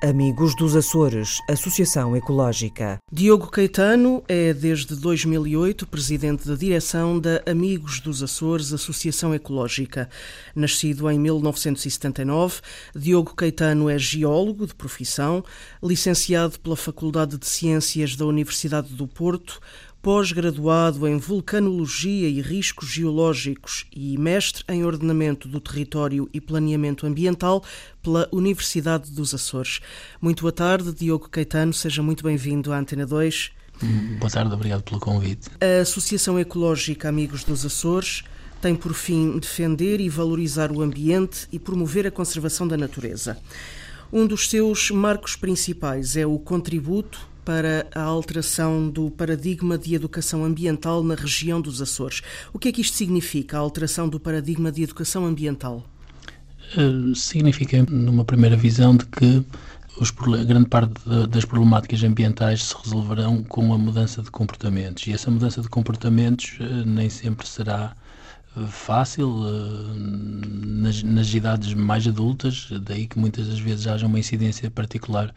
Amigos dos Açores, Associação Ecológica. Diogo Caetano é, desde 2008, presidente da direção da Amigos dos Açores, Associação Ecológica. Nascido em 1979, Diogo Caetano é geólogo de profissão, licenciado pela Faculdade de Ciências da Universidade do Porto, pós-graduado em Vulcanologia e Riscos Geológicos e mestre em Ordenamento do Território e Planeamento Ambiental pela Universidade dos Açores. Muito boa tarde, Diogo Caetano, seja muito bem-vindo à Antena 2. Boa tarde, obrigado pelo convite. A Associação Ecológica Amigos dos Açores tem por fim defender e valorizar o ambiente e promover a conservação da natureza. Um dos seus marcos principais é o contributo para a alteração do paradigma de educação ambiental na região dos Açores. O que é que isto significa, a alteração do paradigma de educação ambiental? Uh, significa, numa primeira visão, de que os, grande parte das problemáticas ambientais se resolverão com a mudança de comportamentos. E essa mudança de comportamentos uh, nem sempre será eh, fácil nas, nas, idades mais adultas, daí que muitas das vezes haja uma incidência particular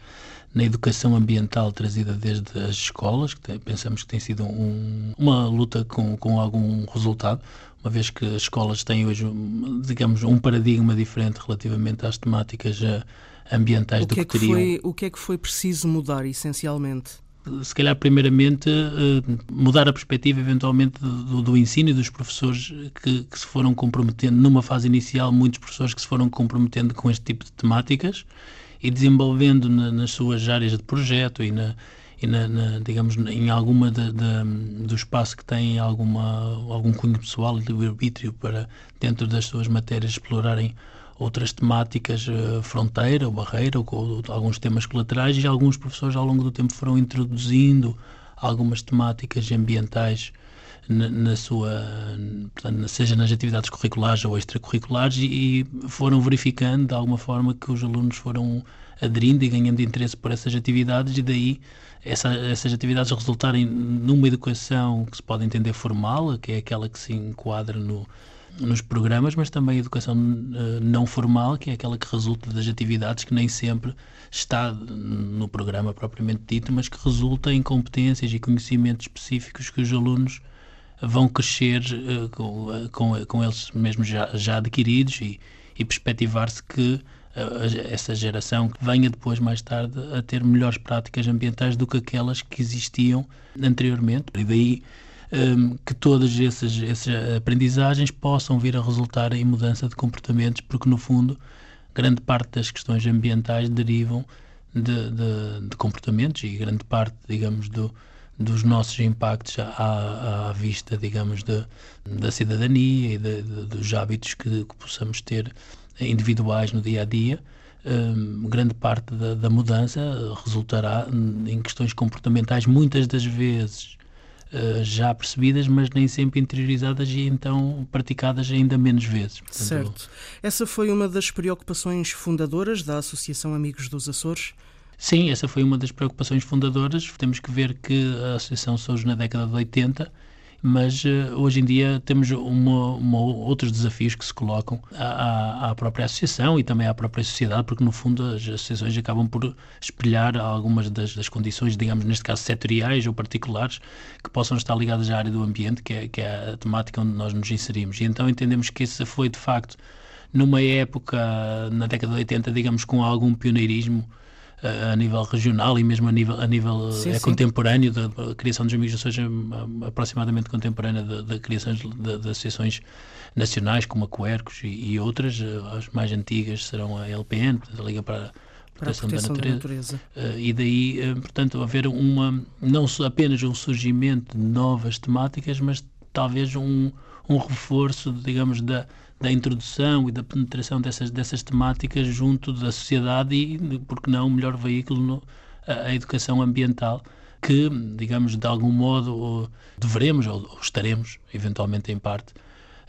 na educação ambiental trazida desde as escolas, que pensamos que tem sido um, uma luta com, com algum resultado, uma vez que as escolas têm hoje, digamos, um paradigma diferente relativamente às temáticas eh, ambientais o que do é que, teriam. Foi, o que é que foi preciso mudar, essencialmente? se calhar primeiramente eh, mudar a perspectiva eventualmente do, do ensino e dos professores que, que, se foram comprometendo numa fase inicial muitos professores que se foram comprometendo com este tipo de temáticas e desenvolvendo na, nas suas áreas de projeto e na, e na, na, digamos, em alguma de, de, do espaço que tem alguma, algum cunho pessoal e livre-arbítrio para, dentro das suas matérias, explorarem outras temáticas, uh, fronteira ou barreira, ou, ou, alguns temas colaterais, e alguns professores ao longo do tempo foram introduzindo algumas temáticas ambientais na, sua, portanto, seja nas atividades curriculares ou extracurriculares, e, e foram verificando de alguma forma que os alunos foram aderindo e ganhando interesse por essas atividades, e daí essa, essas atividades resultarem numa educação que se pode entender formal, que é aquela que se enquadra no, nos programas, mas também a educação uh, não formal, que é aquela que resulta das atividades que nem sempre está no programa propriamente dito, mas que resulta em competências e conhecimentos específicos que os alunos vão crescer uh, com, com, com, eles mesmos já, já adquiridos e, e perspectivar-se que essa geração venha depois, mais tarde, a ter melhores práticas ambientais do que aquelas que existiam anteriormente. E daí um, ehm, que todas essas, essas aprendizagens possam vir a resultar em mudança de comportamentos, porque, no fundo, grande parte das questões ambientais derivam de, de, de comportamentos e grande parte, digamos, do dos nossos impactos à, à vista, digamos, de, da cidadania e de, de, dos hábitos que, que, possamos ter individuais no dia a dia. Um, grande parte da, da, mudança resultará em questões comportamentais, muitas das vezes uh, já percebidas, mas nem sempre interiorizadas e então praticadas ainda menos vezes. Portanto, certo. Essa foi uma das preocupações fundadoras da Associação Amigos dos Açores? Sim, essa foi uma das preocupações fundadoras. Temos que ver que a associação surge na década de 80, mas uh, hoje em dia temos uma, uma, outros desafios que se colocam à, à, própria associação e também à própria sociedade, porque no fundo as associações acabam por espelhar algumas das, das condições, digamos, neste caso setoriais ou particulares, que possam estar ligadas à área do ambiente, que é, que é a temática onde nós nos inserimos. E então entendemos que esse foi de facto numa época, na década de 80, digamos, com algum pioneirismo a nível regional e mesmo a nível, a nível sim, é, sim. contemporâneo, da, criação dos amigos seja aproximadamente contemporânea da, da criação de, de, associações nacionais como a Coercos e, e, outras, eh, as mais antigas serão a LPN, a Liga para a Proteção, para a proteção da Natureza, da natureza. Uh, e daí, uh, portanto, haver uma, não apenas um surgimento de novas temáticas, mas talvez um, um reforço, digamos, da, da introdução e da penetração dessas, dessas temáticas junto da sociedade e, porque não, o melhor veículo, no, a, a, educação ambiental que, digamos, de algum modo deveremos ou estaremos, eventualmente em parte,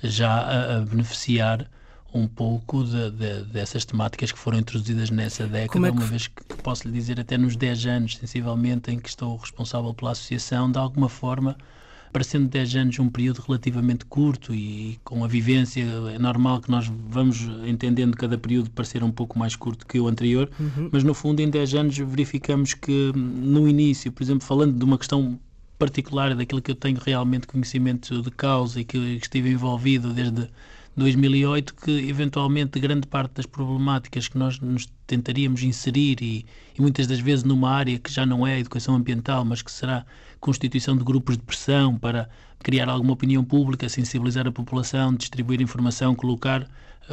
já a, a beneficiar um pouco de, de, dessas temáticas que foram introduzidas nessa década, é que... uma vez que posso lhe dizer até nos 10 anos, sensivelmente, em que estou responsável pela associação, de alguma forma, parecendo 10 anos um período relativamente curto e com a vivência, é normal que nós vamos entendendo cada período parecer um pouco mais curto que o anterior, uhum. mas no fundo em 10 anos verificamos que no início, por exemplo, falando de uma questão particular daquilo que eu tenho realmente conhecimento de causa e que estive envolvido desde 2008 que eventualmente grande parte das problemáticas que nós nos tentaríamos inserir e, e, muitas das vezes numa área que já não é a educação ambiental, mas que será constituição de grupos de pressão para criar alguma opinião pública, sensibilizar a população, distribuir informação, colocar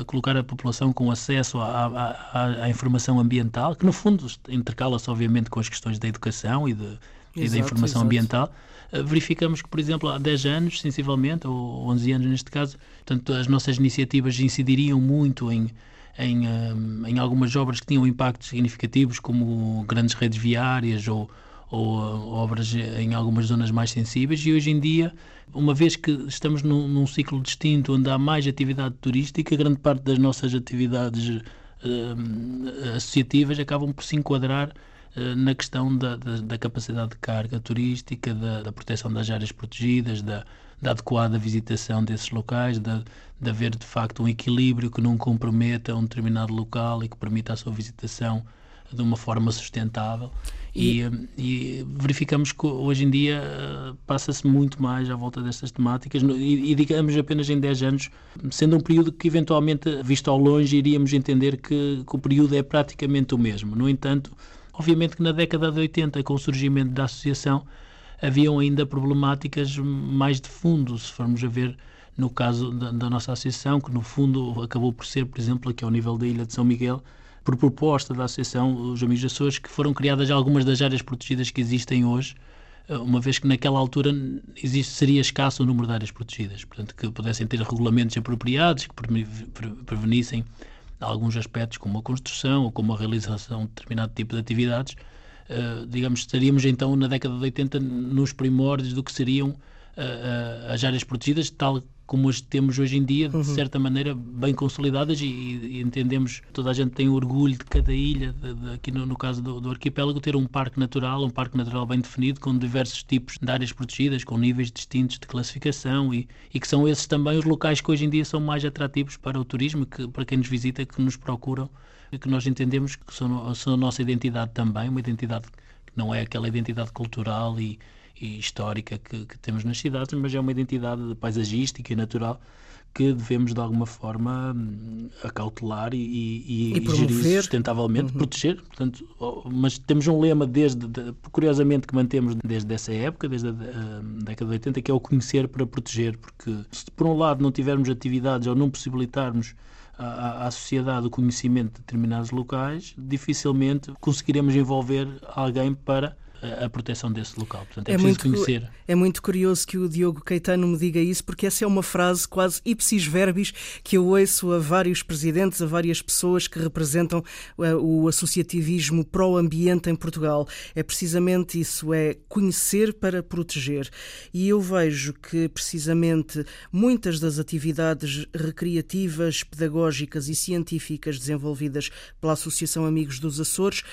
colocar a população com acesso à, à, à informação ambiental, que no fundo intercala-se obviamente com as questões da educação e, de, exato, e da informação exato. ambiental, eh, verificamos que, por exemplo, há 10 anos, sensivelmente, ou 11 anos neste caso, portanto, as nossas iniciativas incidiriam muito em, em, eh, em algumas obras que tinham impactos significativos, como grandes redes viárias ou, ou eh, obras em algumas zonas mais sensíveis, e hoje em dia, uma vez que estamos num, num ciclo distinto onde há mais atividade turística, grande parte das nossas atividades uh, associativas acabam por se enquadrar eh, na questão da, da, da, capacidade de carga turística, da, da proteção das áreas protegidas, da, da, adequada visitação desses locais, de, de haver de facto um equilíbrio que não comprometa um determinado local e que permita a sua visitação de uma forma sustentável. E, e, e verificamos que hoje em dia eh, passa-se muito mais à volta destas temáticas e, e, digamos apenas em 10 anos, sendo um período que eventualmente, visto ao longe, iríamos entender que, que o período é praticamente o mesmo. No entanto, Obviamente que na década de 80, com o surgimento da associação, haviam ainda problemáticas mais de fundo, se formos a ver no caso da, da, nossa associação, que no fundo acabou por ser, por exemplo, aqui ao nível da Ilha de São Miguel, por proposta da associação Os Amigos Açores, que foram criadas algumas das áreas protegidas que existem hoje, eh, uma vez que naquela altura existe, seria escasso o número de áreas protegidas, portanto que pudessem ter regulamentos apropriados que prevenissem alguns aspectos, como a construção ou como a realização de determinado tipo de atividades, uh, digamos, estaríamos então na década de 80 nos primórdios do que seriam uh, uh, as áreas protegidas, tal como as temos hoje em dia, de uhum. certa maneira, bem consolidadas e, e, entendemos, toda a gente tem orgulho de cada ilha, de, de, aqui no, no, caso do, do, arquipélago, ter um parque natural, um parque natural bem definido, com diversos tipos de áreas protegidas, com níveis distintos de classificação e, e que são esses também os locais que hoje em dia são mais atrativos para o turismo, que, para quem nos visita, que nos procuram, e que nós entendemos que são, são a nossa identidade também, uma identidade que não é aquela identidade cultural e e histórica que, que, temos nas cidades, mas é uma identidade paisagística e natural que devemos de alguma forma hum, acautelar e, e, e, e gerir sustentavelmente, uhum. proteger. Portanto, mas temos um lema desde, de, curiosamente, que mantemos desde essa época, desde a, a, década de 80, que é o conhecer para proteger, porque se por um lado não tivermos atividades ou não possibilitarmos à, à sociedade o conhecimento de determinados locais, dificilmente conseguiremos envolver alguém para a proteção desse local. Portanto, é, é preciso muito, conhecer. É muito curioso que o Diogo Caetano me diga isso, porque essa é uma frase quase ipsis verbis que eu ouço a vários presidentes, a várias pessoas que representam eh, o associativismo pró-ambiente em Portugal. É precisamente isso, é conhecer para proteger. E eu vejo que precisamente muitas das atividades recreativas, pedagógicas e científicas desenvolvidas pela Associação Amigos dos Açores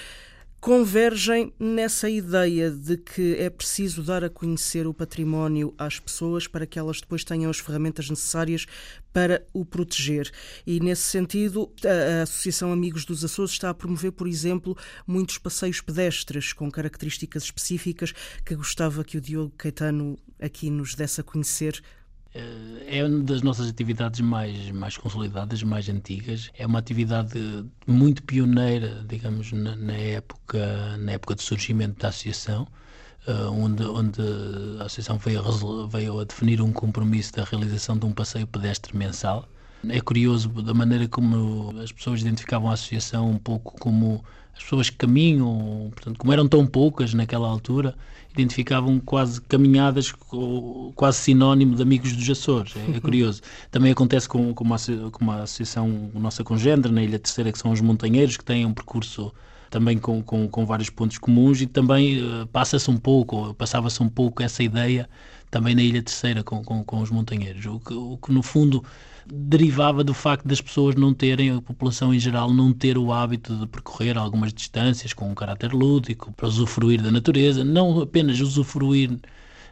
convergem nessa ideia de que é preciso dar a conhecer o património às pessoas para que elas depois tenham as ferramentas necessárias para o proteger. E nesse sentido, a Associação Amigos dos Açores está a promover, por exemplo, muitos passeios pedestres com características específicas que gostava que o Diogo Caetano aqui nos desse a conhecer é uma das nossas atividades mais, mais consolidadas, mais antigas. É uma atividade muito pioneira, digamos, na, na época, na época de surgimento da associação, uh, onde, onde a associação veio a, veio a definir um compromisso da realização de um passeio pedestre mensal. É curioso da maneira como as pessoas identificavam a associação um pouco como as pessoas que caminham, portanto, como eram tão poucas naquela altura, identificavam quase caminhadas quase sinónimo de amigos dos Açores. É, é curioso. Também acontece com, com, uma, com uma associação nossa congênere na Ilha Terceira, que são os montanheiros, que têm um percurso também com, com, com vários pontos comuns e também uh, passa-se um pouco, passava-se um pouco essa ideia também na Ilha Terceira com, com, com os montanheiros, o que, o que no fundo derivava do facto das pessoas não terem, a população em geral, não ter o hábito de percorrer algumas distâncias com um caráter lúdico, para usufruir da natureza, não apenas usufruir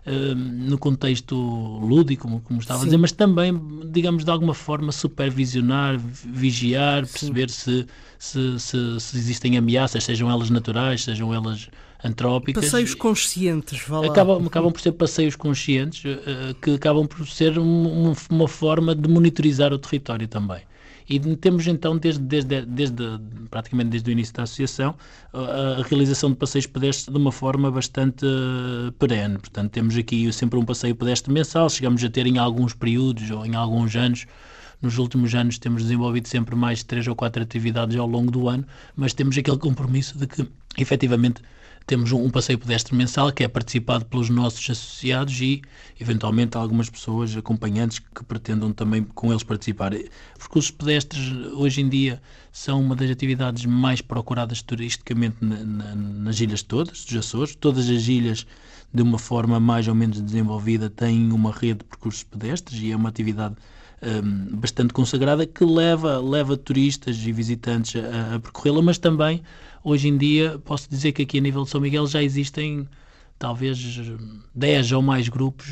Uh, no contexto lúdico, como, como estava Sim. a dizer, mas também, digamos, de alguma forma supervisionar, vigiar, perceber se se, se, se, existem ameaças, sejam elas naturais, sejam elas antrópicas. Passeios conscientes, vá lá. Acabam, acabam por ser passeios conscientes uh, que acabam por ser um, uma forma de monitorizar o território também. E temos então, desde, desde, desde, praticamente desde o início da associação, a, realização de passeios pedestres de uma forma bastante uh, perene. Portanto, temos aqui sempre um passeio pedestre mensal, chegamos a ter em alguns períodos ou em alguns anos nos últimos anos temos desenvolvido sempre mais três ou quatro atividades ao longo do ano, mas temos aquele compromisso de que, efetivamente, temos um, passeio pedestre mensal que é participado pelos nossos associados e, eventualmente, algumas pessoas acompanhantes que pretendam também com eles participar. Percursos pedestres, hoje em dia, são uma das atividades mais procuradas turisticamente na, na, nas ilhas todas, dos Açores. Todas as ilhas, de uma forma mais ou menos desenvolvida, têm uma rede de percursos pedestres e é uma atividade um, bastante consagrada que leva, leva turistas e visitantes a, a percorrê-la, mas também hoje em dia posso dizer que aqui a nível de São Miguel já existem talvez 10 ou mais grupos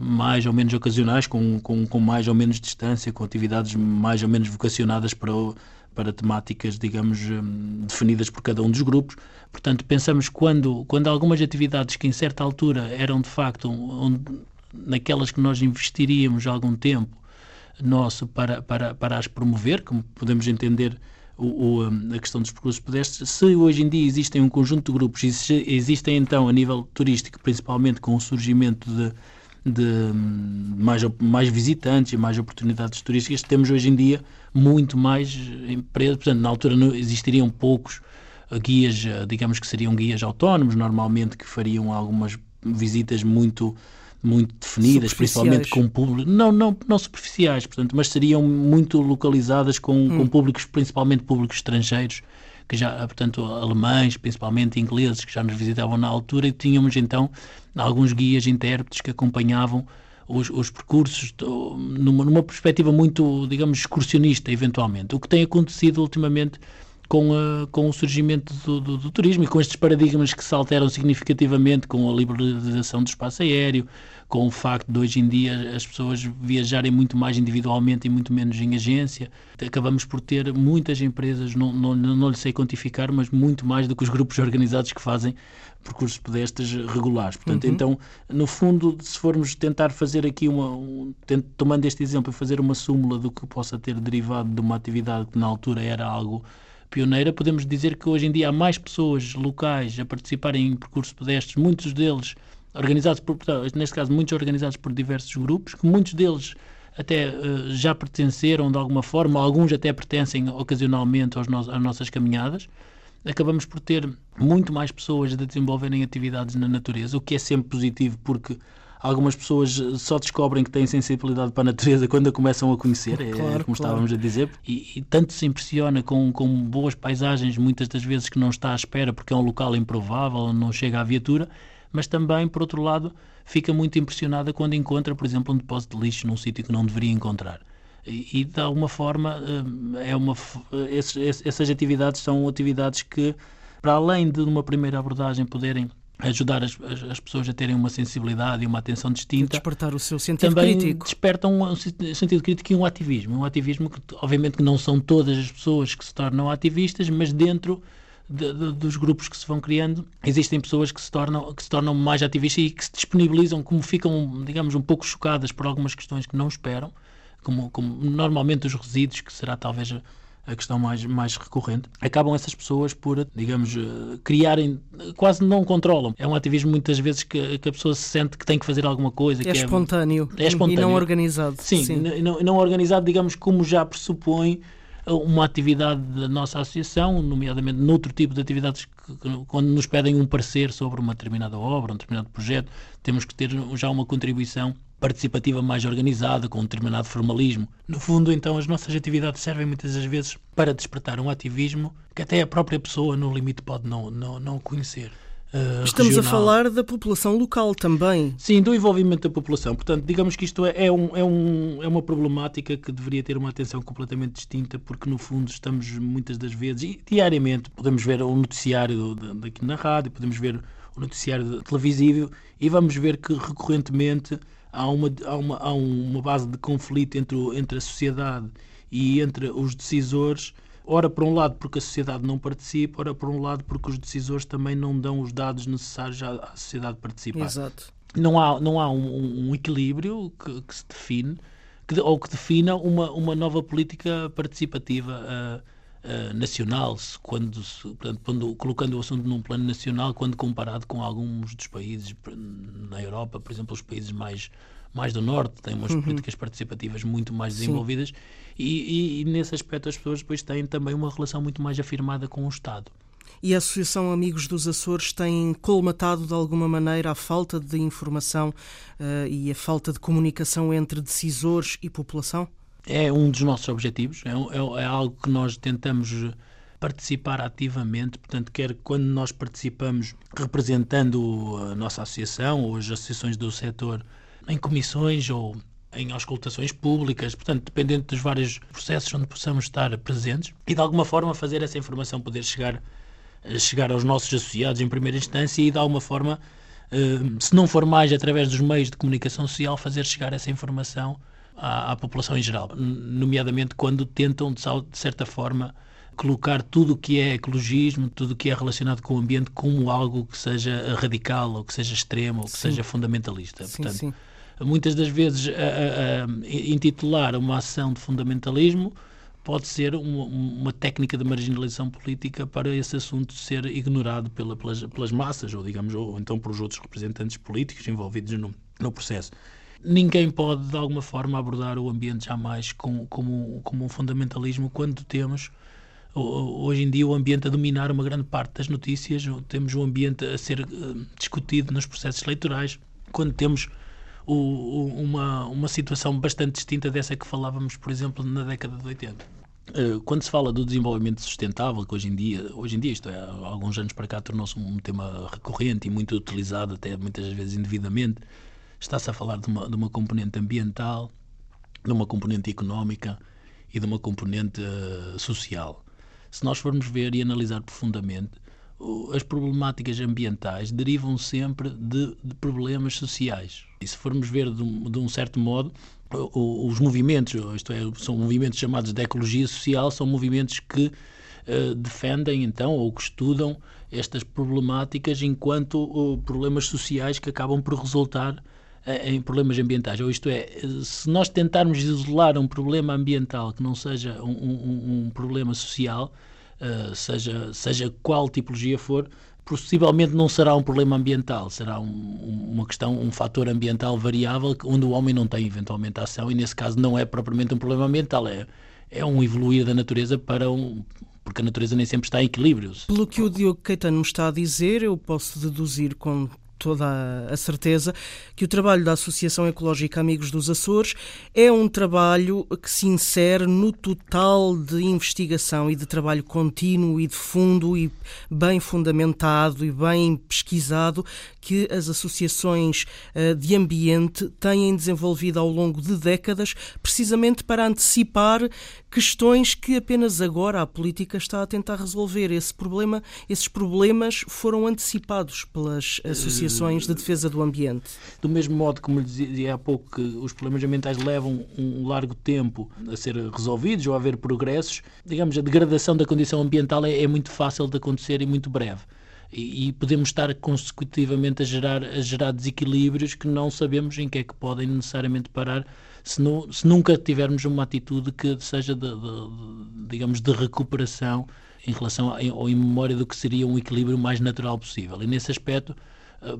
mais ou menos ocasionais, com, com, com mais ou menos distância, com atividades mais ou menos vocacionadas para, para temáticas, digamos, definidas por cada um dos grupos. Portanto, pensamos quando, quando algumas atividades que em certa altura eram de facto naquelas que nós investiríamos algum tempo nosso para, para, para as promover, como podemos entender o, o, a questão dos percursos pedestres. Se hoje em dia existem um conjunto de grupos, e se existem então a nível turístico, principalmente com o surgimento de, de mais, mais visitantes e mais oportunidades turísticas, temos hoje em dia muito mais empresas. Portanto, na altura não, existiriam poucos guias, digamos que seriam guias autónomos, normalmente que fariam algumas visitas muito muito definidas, principalmente com público, não, não, não superficiais, portanto, mas seriam muito localizadas com, hum. com públicos, principalmente públicos estrangeiros, que já, portanto, alemães, principalmente ingleses, que já nos visitavam na altura, e tínhamos então alguns guias intérpretes que acompanhavam os, os percursos numa, numa perspectiva muito, digamos, excursionista, eventualmente. O que tem acontecido ultimamente com, a, com o surgimento do, do, do, turismo e com estes paradigmas que se alteram significativamente com a liberalização do espaço aéreo, com o facto de hoje em dia as pessoas viajarem muito mais individualmente e muito menos em agência. Acabamos por ter muitas empresas, não, não, não lhe sei quantificar, mas muito mais do que os grupos organizados que fazem percursos pedestres regulares. Portanto, uhum. então, no fundo, se formos tentar fazer aqui uma, um, tomando este exemplo fazer uma súmula do que possa ter derivado de uma atividade que na altura era algo pioneira, podemos dizer que hoje em dia há mais pessoas locais a participarem em percursos pedestres, muitos deles organizados por, neste caso, muitos organizados por diversos grupos, que muitos deles até uh, já pertenceram de alguma forma, alguns até pertencem ocasionalmente aos no às nossas caminhadas. Acabamos por ter muito mais pessoas a desenvolverem atividades na natureza, o que é sempre positivo porque algumas pessoas só descobrem que têm sensibilidade para a natureza quando a começam a conhecer, é claro, como claro. estávamos a dizer, e, e, tanto se impressiona com, com boas paisagens, muitas das vezes que não está à espera porque é um local improvável, não chega à viatura, mas também, por outro lado, fica muito impressionada quando encontra, por exemplo, um depósito de lixo num sítio que não deveria encontrar. E, de alguma forma, eh, é uma, esses, essas atividades são atividades que, para além de uma primeira abordagem poderem ajudar as, as, as, pessoas a terem uma sensibilidade e uma atenção distinta. Despertar o seu sentido também crítico. despertam um sentido crítico e um ativismo. Um ativismo que, obviamente, que não são todas as pessoas que se tornam ativistas, mas dentro de, de, dos grupos que se vão criando, existem pessoas que se, tornam, que se tornam mais ativistas e que se disponibilizam, como ficam, digamos, um pouco chocadas por algumas questões que não esperam, como, como normalmente os resíduos, que será talvez a questão mais, mais recorrente, acabam essas pessoas por, digamos, eh, criarem, quase não controlam. É um ativismo muitas vezes que, que a pessoa se sente que tem que fazer alguma coisa. É, espontâneo, é, é espontâneo e não organizado. Sim, Sim. Não, não organizado, digamos, como já pressupõe uma atividade da nossa associação, nomeadamente noutro tipo de atividades, que, que, quando nos pedem um parecer sobre uma determinada obra, um determinado projeto, temos que ter já uma contribuição participativa mais organizada, com um determinado formalismo. No fundo, então, as nossas atividades servem muitas das vezes para despertar um ativismo que até a própria pessoa, no limite, pode não, não, não conhecer. Uh, Estamos regional. a falar da população local também. Sim, do envolvimento da população. Portanto, digamos que isto é, é, um, é, um, é uma problemática que deveria ter uma atenção completamente distinta, porque no fundo estamos muitas das vezes, e diariamente, podemos ver o noticiário daqui na rádio, podemos ver o noticiário televisivo e vamos ver que recorrentemente há uma, há uma, há uma base de conflito entre, entre a sociedade e entre os decisores ora por um lado porque a sociedade não participa, ora por um lado porque os decisores também não dão os dados necessários à, à sociedade participar. Exato. Não há, não há um, um equilíbrio que, que, se define que, ou que defina uma, uma nova política participativa uh, uh, nacional, quando, portanto, quando, colocando o assunto num plano nacional, quando comparado com alguns dos países na Europa, por exemplo, os países mais mais do Norte, têm umas uhum. políticas participativas muito mais desenvolvidas e, e, e, nesse aspecto as pessoas depois têm também uma relação muito mais afirmada com o Estado. E a Associação Amigos dos Açores tem colmatado de alguma maneira a falta de informação uh, e a falta de comunicação entre decisores e população? É um dos nossos objetivos, é, é, é algo que nós tentamos participar ativamente, portanto, quer quando nós participamos representando a nossa associação ou as associações do setor em comissões ou em auscultações públicas, portanto, dependendo dos vários processos onde possamos estar presentes e de alguma forma fazer essa informação poder chegar, chegar aos nossos associados em primeira instância e de alguma forma, eh, se não for mais através dos meios de comunicação social, fazer chegar essa informação à, à população em geral, nomeadamente quando tentam, de certa forma, colocar tudo o que é ecologismo, tudo o que é relacionado com o ambiente como algo que seja radical, ou que seja extremo, ou que sim. seja fundamentalista. Sim, Portanto, sim muitas das vezes a, a, a intitular uma ação de fundamentalismo pode ser uma, uma, técnica de marginalização política para esse assunto ser ignorado pela, pelas, pelas, massas ou digamos ou então pelos outros representantes políticos envolvidos no, no processo. Ninguém pode de alguma forma abordar o ambiente jamais com, como, como um fundamentalismo quando temos hoje em dia o ambiente a dominar uma grande parte das notícias, temos o ambiente a ser uh, discutido nos processos eleitorais, quando temos o, o, uma, uma situação bastante distinta dessa que falávamos, por exemplo, na década de 80. Eh, quando se fala do desenvolvimento sustentável, que hoje em dia, hoje em dia isto é, há alguns anos para cá tornou-se um tema recorrente e muito utilizado, até muitas vezes indevidamente, está-se a falar de uma, de uma componente ambiental, de uma componente económica e de uma componente uh, social. Se nós formos ver e analisar profundamente, as problemáticas ambientais derivam sempre de, de, problemas sociais. E se formos ver de um, de um certo modo, os movimentos, isto é, são movimentos chamados de ecologia social, são movimentos que uh, defendem então ou que estudam estas problemáticas enquanto uh, problemas sociais que acabam por resultar em problemas ambientais. Ou isto é, se nós tentarmos isolar um problema ambiental que não seja um, um, um problema social, uh, seja, seja qual tipologia for, possivelmente não será um problema ambiental, será um, uma questão, um fator ambiental variável onde o homem não tem eventualmente ação e nesse caso não é propriamente um problema ambiental, é, é um evoluir da natureza para um, porque a natureza nem sempre está em equilíbrio. Pelo que o Diogo Caetano me está a dizer, eu posso deduzir com toda a certeza que o trabalho da Associação Ecológica Amigos dos Açores é um trabalho que se insere no total de investigação e de trabalho contínuo e de fundo e bem fundamentado e bem pesquisado que as associações eh, de ambiente têm desenvolvido ao longo de décadas, precisamente para antecipar questões que apenas agora a política está a tentar resolver. Esse problema, esses problemas foram antecipados pelas associações de defesa do ambiente. Do mesmo modo como lhe dizia há pouco que os problemas ambientais levam um largo tempo a ser resolvidos ou a haver progressos, digamos, a degradação da condição ambiental é, é muito fácil de acontecer e muito breve. E, podemos estar consecutivamente a gerar, a gerar desequilíbrios que não sabemos em que é que podem necessariamente parar se, se nunca tivermos uma atitude que seja, de, de, de, digamos, de recuperação em relação a, ou em memória do que seria um equilíbrio mais natural possível. E nesse aspecto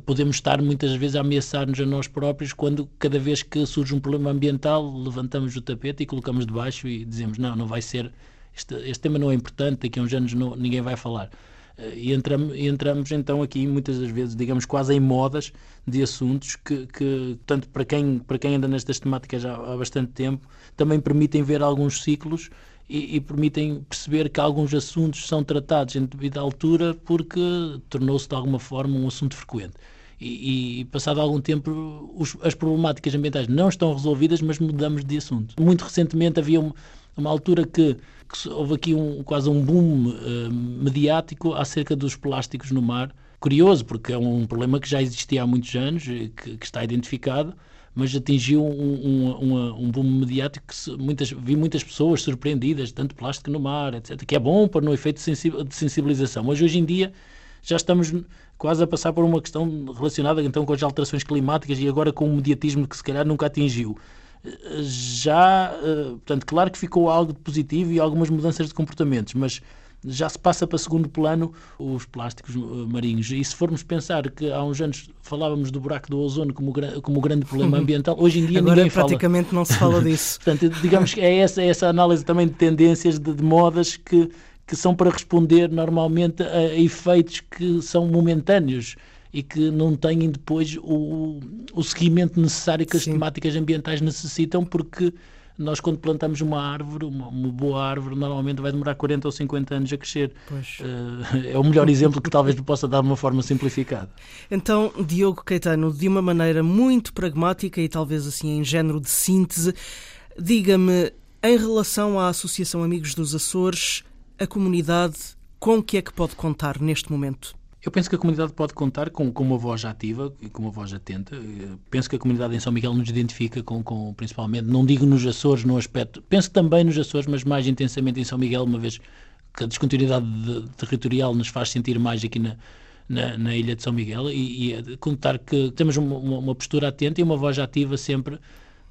podemos estar muitas vezes a ameaçar-nos a nós próprios quando cada vez que surge um problema ambiental levantamos o tapete e colocamos debaixo e dizemos não, não vai ser, este, este tema não é importante, daqui a uns anos não, ninguém vai falar. Uh, e, entramos, entramos então aqui muitas das vezes, digamos, quase em modas de assuntos que, que tanto para quem, para quem anda nestas temáticas já há bastante tempo, também permitem ver alguns ciclos e, e, permitem perceber que alguns assuntos são tratados em devida altura porque tornou-se de alguma forma um assunto frequente. E, e passado algum tempo os, as problemáticas ambientais não estão resolvidas, mas mudamos de assunto. Muito recentemente havia uma, uma altura que, que, houve aqui um, quase um boom uh, mediático acerca dos plásticos no mar. Curioso, porque é um problema que já existia há muitos anos, que, que está identificado, mas atingiu um, um, um boom mediático que muitas, vi muitas pessoas surpreendidas, tanto plástico no mar, etc., que é bom para no efeito de sensibilização. Mas hoje em dia já estamos quase a passar por uma questão relacionada então com as alterações climáticas e agora com um mediatismo que se calhar nunca atingiu. Já, eh, portanto, claro que ficou algo positivo e algumas mudanças de comportamentos, mas já se passa para segundo plano os plásticos eh, marinhos. E se formos pensar que há uns anos falávamos do buraco do ozono como, como grande problema ambiental, hoje em dia Agora, ninguém praticamente fala. não se fala disso. Portanto, digamos que é essa, é essa análise também de tendências, de, de modas que, que são para responder normalmente a efeitos que são momentâneos e que não têm depois o, o seguimento necessário que as Sim. temáticas ambientais necessitam, porque nós quando plantamos uma árvore, uma, uma, boa árvore, normalmente vai demorar 40 ou 50 anos a crescer. Uh, é o melhor exemplo que talvez possa dar de uma forma simplificada. Então, Diogo Caetano, de uma maneira muito pragmática e talvez assim em género de síntese, diga-me, em relação à Associação Amigos dos Açores, a comunidade com que é que pode contar neste momento? Eu penso que a comunidade pode contar com, com uma voz ativa e com uma voz atenta. Penso que a comunidade em São Miguel nos identifica com, com, principalmente, não digo nos Açores no aspecto, penso também nos Açores, mas mais intensamente em São Miguel, uma vez que a descontinuidade de, territorial nos faz sentir mais aqui na, na, na, ilha de São Miguel e, e contar que temos uma, uma, postura atenta e uma voz ativa sempre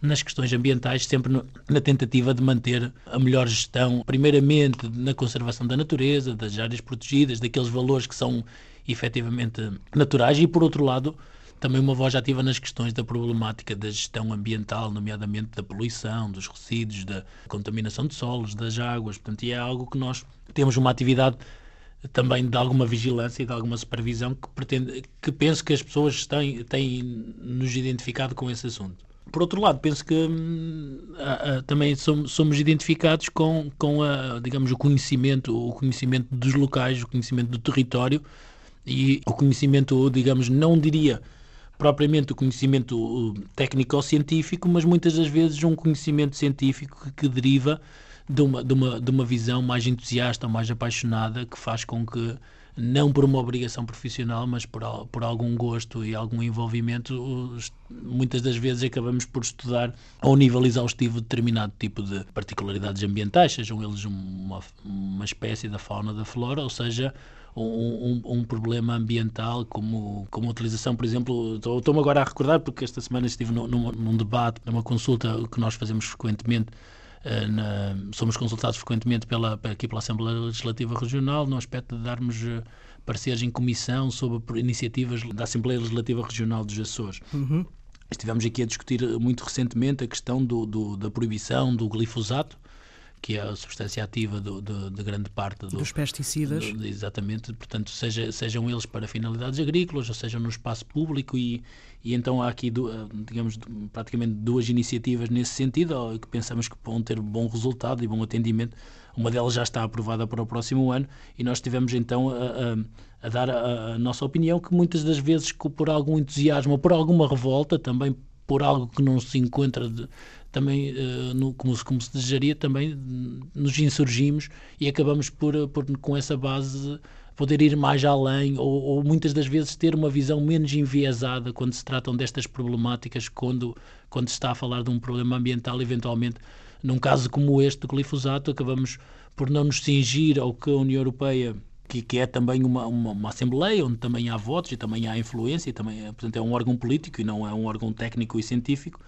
nas questões ambientais, sempre no, na tentativa de manter a melhor gestão, primeiramente na conservação da natureza, das áreas protegidas, daqueles valores que são efetivamente naturais e, por outro lado, também uma voz ativa nas questões da problemática da gestão ambiental, nomeadamente da poluição, dos resíduos, da contaminação de solos, das águas. Portanto, é algo que nós temos uma atividade também de alguma vigilância e de alguma supervisão que pretende, que penso que as pessoas têm, têm nos identificado com esse assunto. Por outro lado, penso que hum, também somos, somos, identificados com, com a, digamos, o conhecimento, o conhecimento dos locais, o conhecimento do território e o conhecimento, digamos, não diria propriamente o conhecimento uh, técnico-científico, mas muitas das vezes um conhecimento científico que, deriva de uma, de, uma, de uma visão mais entusiasta, mais apaixonada, que faz com que não por uma obrigação profissional, mas por, por algum gosto e algum envolvimento, muitas das vezes acabamos por estudar ao nível exaustivo determinado tipo de particularidades ambientais, sejam eles uma, uma espécie da fauna da flora, ou seja, um, um, um, problema ambiental como, como a utilização, por exemplo, estou-me agora a recordar, porque esta semana estive num, num, num debate, numa consulta que nós fazemos frequentemente eh, na, somos consultados frequentemente pela, aqui pela Assembleia Legislativa Regional no aspecto de darmos eh, pareceres em comissão sobre iniciativas da Assembleia Legislativa Regional dos Açores. Uhum. Estivemos aqui a discutir muito recentemente a questão do, do, da proibição do glifosato, que é a substância ativa do, do, de grande parte do, dos pesticidas. exatamente, portanto, seja, sejam eles para finalidades agrícolas, ou sejam no espaço público, e, e então há aqui, digamos, praticamente duas iniciativas nesse sentido, que pensamos que vão ter bom resultado e bom atendimento. Uma delas já está aprovada para o próximo ano, e nós tivemos então a, a, a dar a, a nossa opinião, que muitas das vezes, por algum entusiasmo ou por alguma revolta, também por algo que não se encontra de, também, uh, no, como, como, se desejaria, também nos insurgimos e acabamos por, eh, por com essa base poder ir mais além ou, ou, muitas das vezes ter uma visão menos enviesada quando se tratam destas problemáticas, quando, quando se está a falar de um problema ambiental, eventualmente, num caso como este do glifosato, acabamos por não nos cingir ao que a União Europeia que, que, é também uma, uma, uma, Assembleia onde também há votos e também há influência, e também, portanto, é um órgão político e não é um órgão técnico e científico,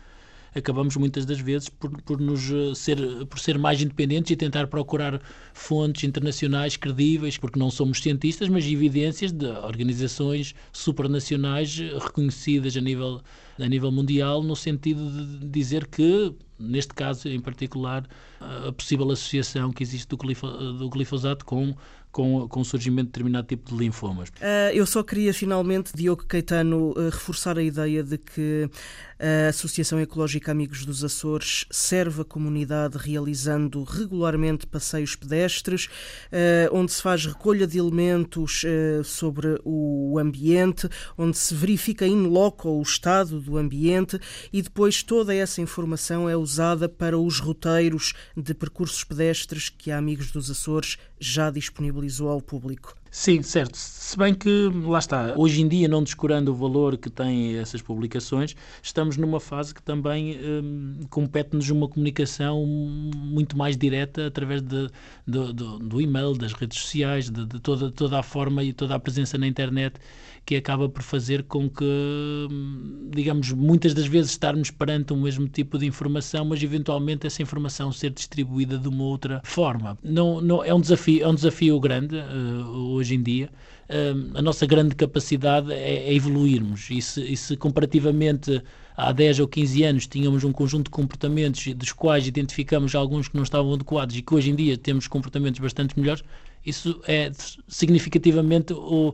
acabamos muitas das vezes por, por, nos eh, ser, por ser mais independentes e tentar procurar fontes internacionais credíveis, porque não somos cientistas, mas evidências de organizações supranacionais reconhecidas a nível, a nível mundial, no sentido de dizer que, neste caso em particular, a possível associação que existe do, glifo, do glifosato com com, com o surgimento de determinado tipo de linfomas. Uh, eu só queria finalmente, Diogo Caetano, uh, reforçar a ideia de que a Associação Ecológica Amigos dos Açores serve a comunidade realizando regularmente passeios pedestres, uh, onde se faz recolha de elementos sobre o ambiente, onde se verifica in loco o estado do ambiente e depois toda essa informação é usada para os roteiros de percursos pedestres que a Amigos dos Açores já disponibilizou ao público. Sim, certo. Se bem que, lá está, hoje em dia, não descurando o valor que têm essas publicações, estamos numa fase que também hum, compete-nos uma comunicação muito mais direta através de, de, do e-mail, das redes sociais, de, de, toda, toda a forma e toda a presença na internet que acaba por fazer com que, hum, digamos, muitas das vezes estarmos perante o mesmo tipo de informação, mas eventualmente essa informação ser distribuída de uma outra forma. Não, não, é, um desafio, é um desafio grande uh, hoje em dia. Uh, a nossa grande capacidade é, é evoluirmos e se, e se comparativamente há 10 ou 15 anos tínhamos um conjunto de comportamentos dos quais identificamos alguns que não estavam adequados e que hoje em dia temos comportamentos bastante melhores, isso é significativamente o,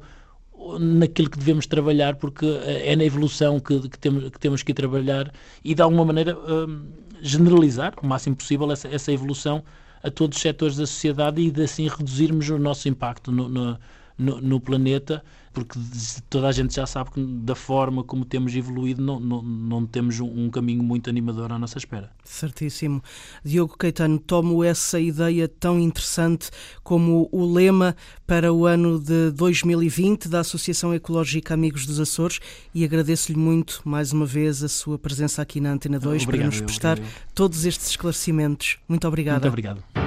naquilo que devemos trabalhar, porque é na evolução que, que, temos, que temos que trabalhar e, de alguma maneira, um, generalizar o máximo possível essa, essa, evolução a todos os setores da sociedade e, de assim, reduzirmos o nosso impacto no, no, no, no planeta porque toda a gente já sabe que da forma como temos evoluído não, não, não temos um, um, caminho muito animador à nossa espera. Certíssimo. Diogo Caetano, tomo essa ideia tão interessante como o lema para o ano de 2020 da Associação Ecológica Amigos dos Açores e agradeço-lhe muito mais uma vez a sua presença aqui na Antena 2 obrigado, para nos prestar todos estes esclarecimentos. Muito obrigado. Muito obrigado.